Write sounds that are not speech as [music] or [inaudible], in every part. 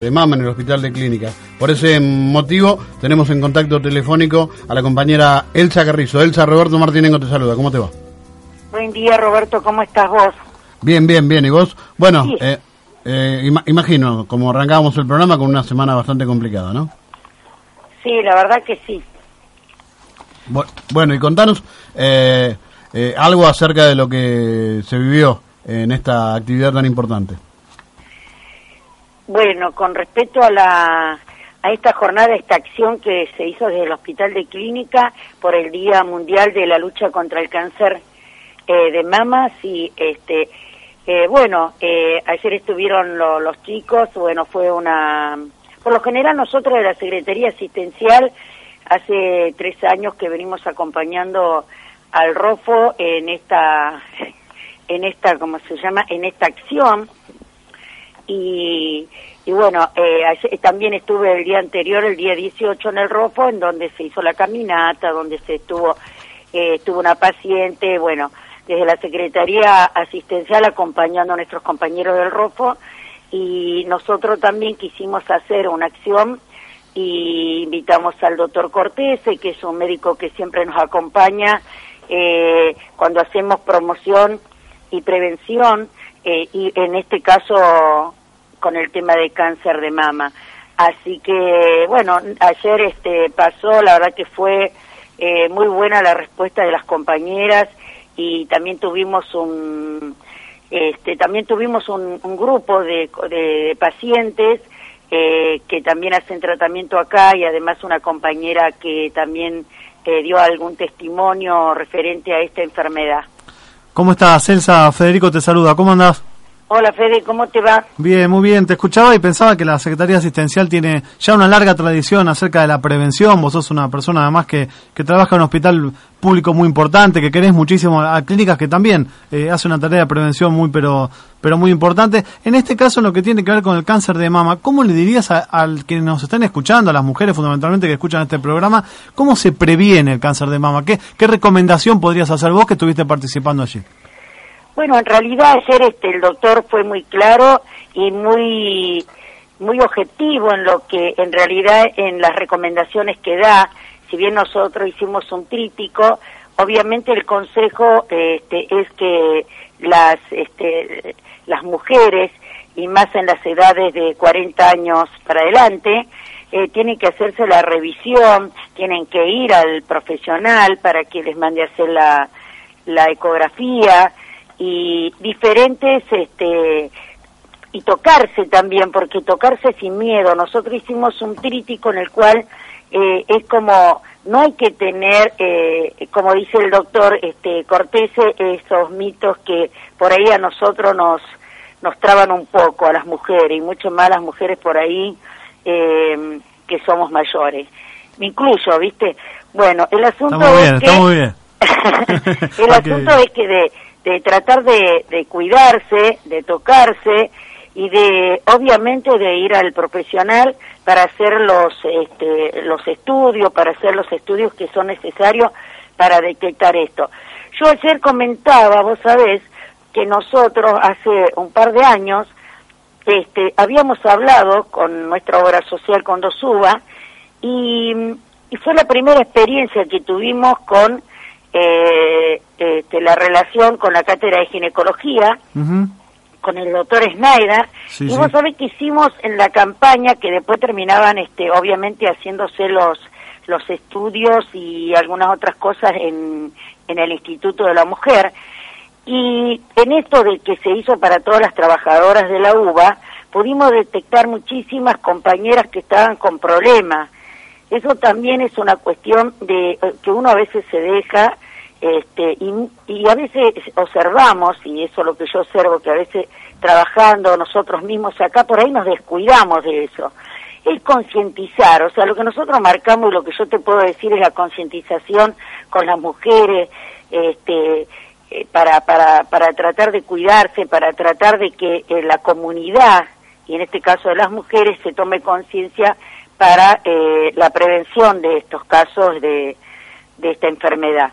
de mama en el hospital de clínica. Por ese motivo tenemos en contacto telefónico a la compañera Elsa Carrizo. Elsa, Roberto Martínengo te saluda. ¿Cómo te va? Buen día, Roberto. ¿Cómo estás vos? Bien, bien, bien. ¿Y vos? Bueno, eh, eh, imagino, como arrancábamos el programa con una semana bastante complicada, ¿no? Sí, la verdad que sí. Bueno, y contanos eh, algo acerca de lo que se vivió en esta actividad tan importante. Bueno, con respecto a la a esta jornada, esta acción que se hizo desde el Hospital de Clínica por el Día Mundial de la Lucha contra el Cáncer eh, de Mamas y este eh, bueno, eh, ayer estuvieron los chicos, bueno, fue una por lo general nosotros de la Secretaría Asistencial hace tres años que venimos acompañando al ROFO en esta en esta, ¿cómo se llama? En esta acción y, y bueno, eh, también estuve el día anterior, el día 18 en el ROFO, en donde se hizo la caminata, donde se estuvo, eh, estuvo una paciente, bueno, desde la Secretaría Asistencial acompañando a nuestros compañeros del ROFO y nosotros también quisimos hacer una acción y invitamos al doctor Cortese, que es un médico que siempre nos acompaña eh, cuando hacemos promoción y prevención, eh, y en este caso con el tema de cáncer de mama. Así que, bueno, ayer este pasó, la verdad que fue eh, muy buena la respuesta de las compañeras y también tuvimos un, este, también tuvimos un, grupo de, de, pacientes eh, que también hacen tratamiento acá y además una compañera que también eh, dio algún testimonio referente a esta enfermedad. ¿Cómo estás, Elsa? Federico te saluda. ¿Cómo andás? Hola Fede, ¿cómo te va? Bien, muy bien. Te escuchaba y pensaba que la Secretaría Asistencial tiene ya una larga tradición acerca de la prevención. Vos sos una persona además que, que trabaja en un hospital público muy importante, que querés muchísimo a clínicas que también eh, hace una tarea de prevención muy pero pero muy importante. En este caso, en lo que tiene que ver con el cáncer de mama, ¿cómo le dirías al que nos están escuchando, a las mujeres fundamentalmente que escuchan este programa, cómo se previene el cáncer de mama? ¿Qué, qué recomendación podrías hacer vos que estuviste participando allí? Bueno, en realidad ayer este, el doctor fue muy claro y muy muy objetivo en lo que en realidad en las recomendaciones que da, si bien nosotros hicimos un tríptico, obviamente el consejo este, es que las este, las mujeres y más en las edades de 40 años para adelante eh, tienen que hacerse la revisión, tienen que ir al profesional para que les mande a hacer la, la ecografía, y diferentes este y tocarse también porque tocarse sin miedo. Nosotros hicimos un trítico en el cual eh, es como no hay que tener eh, como dice el doctor este Cortese esos mitos que por ahí a nosotros nos nos traban un poco a las mujeres y mucho más a las mujeres por ahí eh, que somos mayores. Me incluyo viste bueno el asunto es que [laughs] el [laughs] asunto es que de de tratar de, de cuidarse, de tocarse y de obviamente de ir al profesional para hacer los este, los estudios, para hacer los estudios que son necesarios para detectar esto. Yo ayer comentaba, vos sabés, que nosotros hace un par de años este, habíamos hablado con nuestra obra social con Dosuba y, y fue la primera experiencia que tuvimos con eh, este, la relación con la cátedra de ginecología, con el doctor Schneider, y vos sabés que hicimos en la campaña que después terminaban, este, obviamente, haciéndose los, los estudios y algunas otras cosas en, en el Instituto de la Mujer, y en esto de que se hizo para todas las trabajadoras de la UBA, pudimos detectar muchísimas compañeras que estaban con problemas. Eso también es una cuestión de eh, que uno a veces se deja este, y, a veces observamos, y eso es lo que yo observo, que a veces trabajando nosotros mismos acá, por ahí nos descuidamos de eso. Es concientizar, o sea, lo que nosotros marcamos y lo que yo te puedo decir es la concientización con las mujeres, este, eh, para, para, para tratar de cuidarse, para tratar de que eh, la comunidad, y en este caso de las mujeres, se tome conciencia para eh, la prevención de estos casos de, de esta enfermedad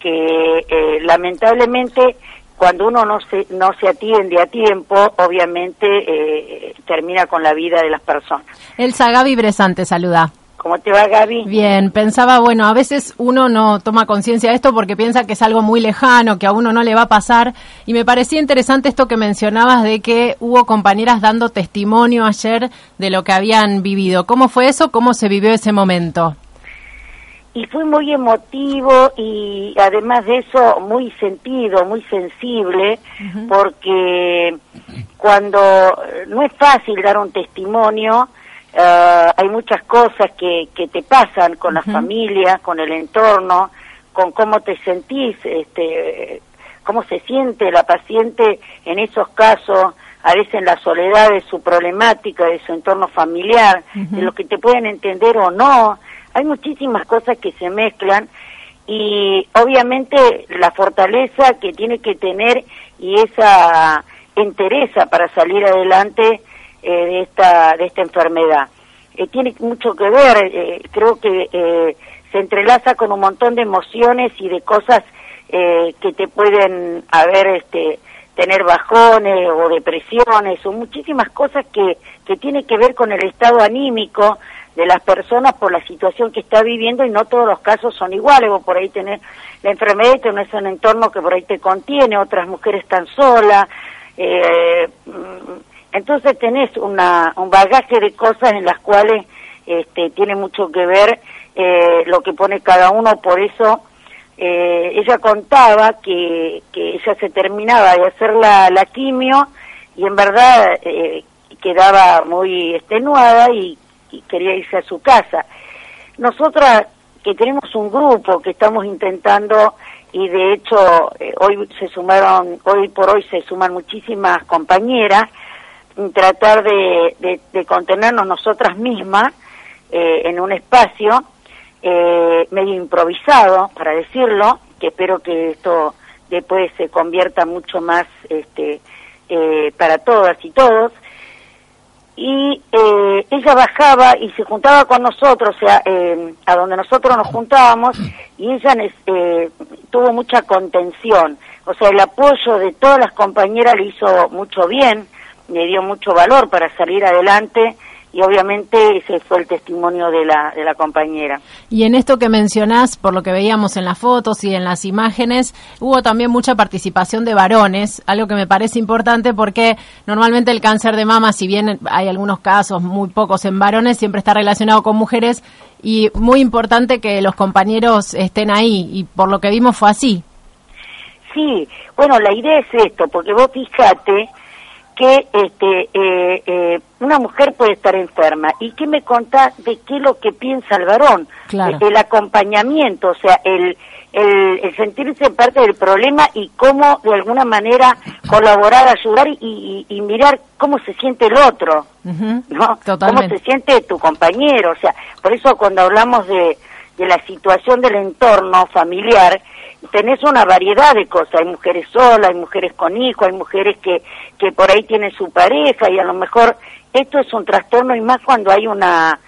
que eh, lamentablemente cuando uno no se, no se atiende a tiempo, obviamente eh, termina con la vida de las personas. Elsa Gaby Bresante, saluda. ¿Cómo te va, Gaby? Bien, pensaba, bueno, a veces uno no toma conciencia de esto porque piensa que es algo muy lejano, que a uno no le va a pasar. Y me parecía interesante esto que mencionabas de que hubo compañeras dando testimonio ayer de lo que habían vivido. ¿Cómo fue eso? ¿Cómo se vivió ese momento? Y fue muy emotivo y además de eso muy sentido, muy sensible, porque cuando no es fácil dar un testimonio, Uh, hay muchas cosas que, que te pasan con la familia, con el entorno, con cómo te sentís, este, cómo se siente la paciente en esos casos, a veces en la soledad de su problemática, de su entorno familiar, de lo que te pueden entender o no. Hay muchísimas cosas que se mezclan y obviamente la fortaleza que tiene que tener y esa entereza para salir adelante eh, de esta de esta enfermedad. Eh, tiene mucho que ver, eh, creo que se entrelaza con un montón de emociones y de cosas que te pueden haber este tener bajones o depresiones o muchísimas cosas que que tiene que ver con el estado anímico de las personas por la situación que está viviendo y no todos los casos son iguales. Vos por ahí tenés la enfermedad y tenés un entorno que por ahí te contiene, otras mujeres están solas. Eh, entonces tenés una, un bagaje de cosas en las cuales este, tiene mucho que ver eh, lo que pone cada uno, por eso eh, ella contaba que, que ella se terminaba de hacer la, la quimio y en verdad eh, quedaba muy extenuada y quería irse a su casa. Nosotras que tenemos un grupo que estamos intentando y de hecho eh, hoy se sumaron, hoy por hoy se suman muchísimas compañeras, tratar de, de, contenernos nosotras mismas eh, en un espacio eh, medio improvisado, para decirlo, que espero que esto después se convierta mucho más este, eh, para todas y todos. Y ella bajaba y se juntaba con nosotros, o sea, a donde nosotros nos juntábamos, y ella tuvo mucha contención. O sea, el apoyo de todas las compañeras le hizo mucho bien me dio mucho valor para salir adelante y obviamente ese fue el testimonio de la, de la compañera. Y en esto que mencionás, por lo que veíamos en las fotos y en las imágenes, hubo también mucha participación de varones, algo que me parece importante porque normalmente el cáncer de mama, si bien hay algunos casos, muy pocos en varones, siempre está relacionado con mujeres y muy importante que los compañeros estén ahí y por lo que vimos fue así. Sí, bueno, la idea es esto, porque vos fíjate que este, eh, eh, una mujer puede estar enferma. ¿Y qué me contás de qué es lo que piensa el varón? El acompañamiento, o sea, el, el, sentirse parte del problema y cómo de alguna manera colaborar, ayudar y, y, mirar cómo se siente el otro, ¿no? Cómo se siente tu compañero. O sea, por eso cuando hablamos de, de la situación del entorno familiar, tenés una variedad de cosas, hay mujeres solas, hay mujeres con hijos, hay mujeres que, que por ahí tienen su pareja y a lo mejor esto es un trastorno y más cuando hay una,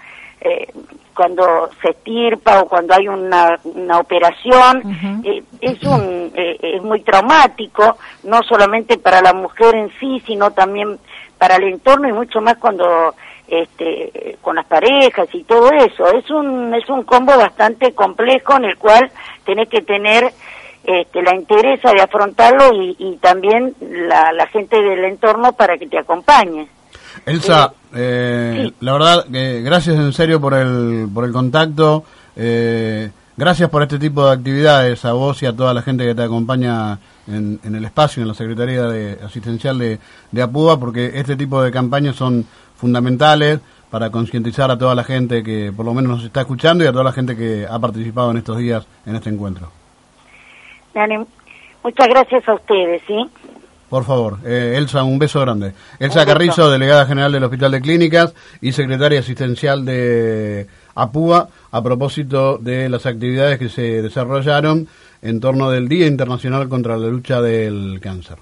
eh, cuando se estirpa o cuando hay una, una operación, eh, es, un, eh, es muy traumático, no solamente para la mujer en sí, sino también para el entorno y mucho más cuando este, con las parejas y todo eso. Es un, es un combo bastante complejo en el cual tenés que tener este, la interesa de afrontarlo y, también la, la, gente del entorno para que te acompañe. Elsa, eh, eh la verdad, eh, gracias en serio por el, por el contacto. Eh, gracias por este tipo de actividades a vos y a toda la gente que te acompaña en, en el espacio, en la Secretaría de Asistencial de, de APUBA, porque este tipo de campañas son fundamentales para concientizar a toda la gente que por lo menos nos está escuchando y a toda la gente que ha participado en estos días en este encuentro. muchas gracias a ustedes, ¿sí? Por favor, eh, Elsa, un beso grande. Elsa Carrizo, delegada general del Hospital de Clínicas y secretaria asistencial de APUA, a propósito de las actividades que se desarrollaron en torno del Día Internacional contra la Lucha del Cáncer.